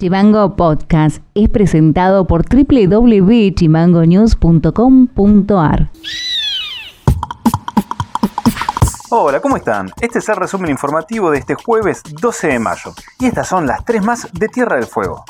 Chimango Podcast es presentado por www.chimangonews.com.ar. Hola, ¿cómo están? Este es el resumen informativo de este jueves 12 de mayo. Y estas son las tres más de Tierra del Fuego.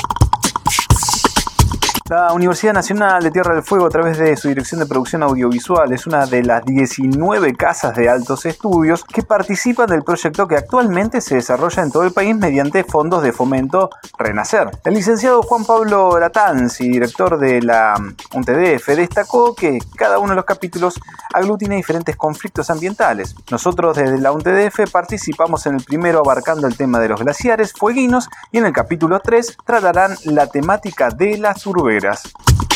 La Universidad Nacional de Tierra del Fuego, a través de su Dirección de Producción Audiovisual, es una de las 19 casas de altos estudios que participan del proyecto que actualmente se desarrolla en todo el país mediante fondos de fomento Renacer. El licenciado Juan Pablo Latanzi, director de la UNTDF, destacó que cada uno de los capítulos aglutina diferentes conflictos ambientales. Nosotros desde la UNTDF participamos en el primero abarcando el tema de los glaciares fueguinos y en el capítulo 3 tratarán la temática de las gracias.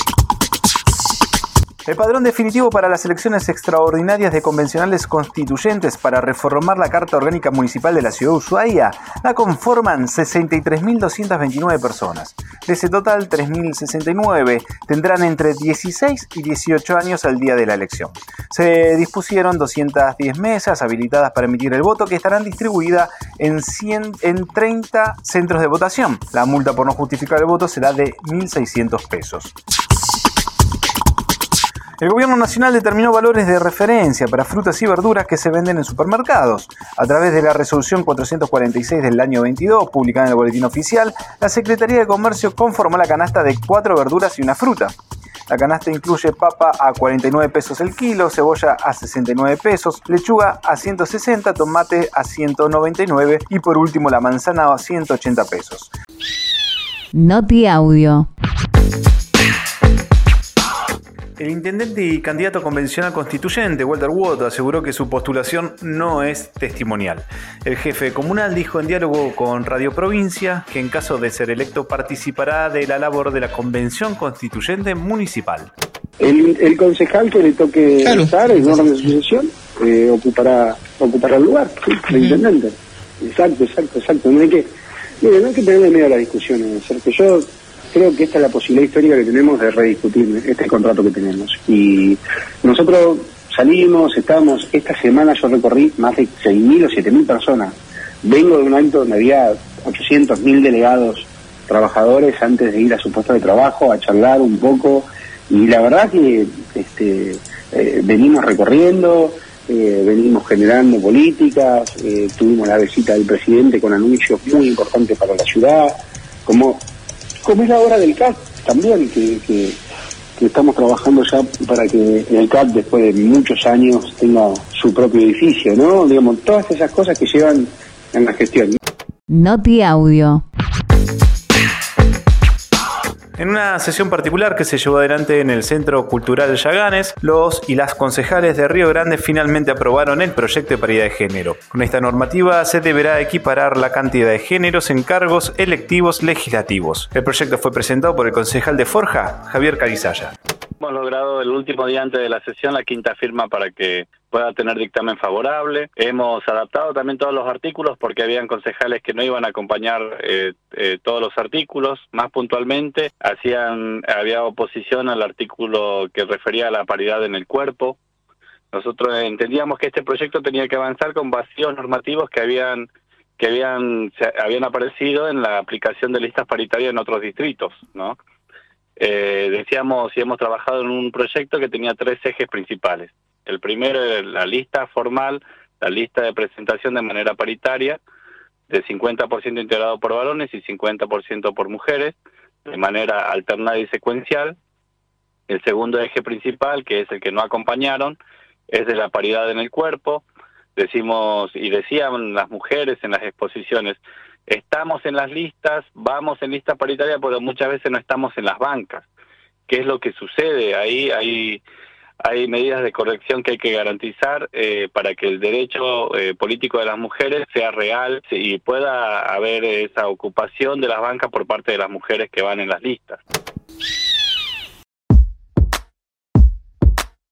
El padrón definitivo para las elecciones extraordinarias de convencionales constituyentes para reformar la Carta Orgánica Municipal de la Ciudad de Ushuaia la conforman 63.229 personas. De ese total, 3.069 tendrán entre 16 y 18 años al día de la elección. Se dispusieron 210 mesas habilitadas para emitir el voto que estarán distribuidas en, 100, en 30 centros de votación. La multa por no justificar el voto será de 1.600 pesos. El gobierno nacional determinó valores de referencia para frutas y verduras que se venden en supermercados. A través de la resolución 446 del año 22, publicada en el boletín oficial, la Secretaría de Comercio conformó la canasta de cuatro verduras y una fruta. La canasta incluye papa a 49 pesos el kilo, cebolla a 69 pesos, lechuga a 160, tomate a 199 y por último la manzana a 180 pesos. Noti Audio. El intendente y candidato convencional constituyente, Walter Wood, aseguró que su postulación no es testimonial. El jefe comunal dijo en diálogo con Radio Provincia que en caso de ser electo participará de la labor de la convención constituyente municipal. El, concejal que le toque estar en orden de sucesión eh, ocupará, ocupará el lugar, el intendente. Exacto, exacto, exacto. No hay que, mire, no hay que tenerle miedo a las discusiones, que Yo creo que esta es la posibilidad histórica que tenemos de rediscutir este contrato que tenemos. Y nosotros salimos, estamos, esta semana yo recorrí más de 6.000 o 7.000 personas. Vengo de un acto donde había 800.000 delegados trabajadores antes de ir a su puesto de trabajo, a charlar un poco. Y la verdad que este, eh, venimos recorriendo, eh, venimos generando políticas, eh, tuvimos la visita del presidente con anuncios muy importantes para la ciudad, como como es la hora del CAP también, que, estamos trabajando ya para que el CAP después de muchos años tenga su propio edificio, ¿no? Digamos, todas esas cosas que llevan en la gestión. Noti Audio. En una sesión particular que se llevó adelante en el Centro Cultural Yaganes, los y las concejales de Río Grande finalmente aprobaron el proyecto de paridad de género. Con esta normativa se deberá equiparar la cantidad de géneros en cargos electivos legislativos. El proyecto fue presentado por el concejal de Forja, Javier Carizaya. Hemos logrado el último día antes de la sesión la quinta firma para que pueda tener dictamen favorable. Hemos adaptado también todos los artículos porque habían concejales que no iban a acompañar eh, eh, todos los artículos. Más puntualmente, hacían había oposición al artículo que refería a la paridad en el cuerpo. Nosotros entendíamos que este proyecto tenía que avanzar con vacíos normativos que habían que habían habían aparecido en la aplicación de listas paritarias en otros distritos, ¿no? Eh, decíamos y hemos trabajado en un proyecto que tenía tres ejes principales. El primero era la lista formal, la lista de presentación de manera paritaria, de 50% integrado por varones y 50% por mujeres, de manera alternada y secuencial. El segundo eje principal, que es el que no acompañaron, es de la paridad en el cuerpo. Decimos y decían las mujeres en las exposiciones, estamos en las listas, vamos en lista paritaria, pero muchas veces no estamos en las bancas. ¿Qué es lo que sucede? Ahí hay, hay medidas de corrección que hay que garantizar eh, para que el derecho eh, político de las mujeres sea real y pueda haber esa ocupación de las bancas por parte de las mujeres que van en las listas.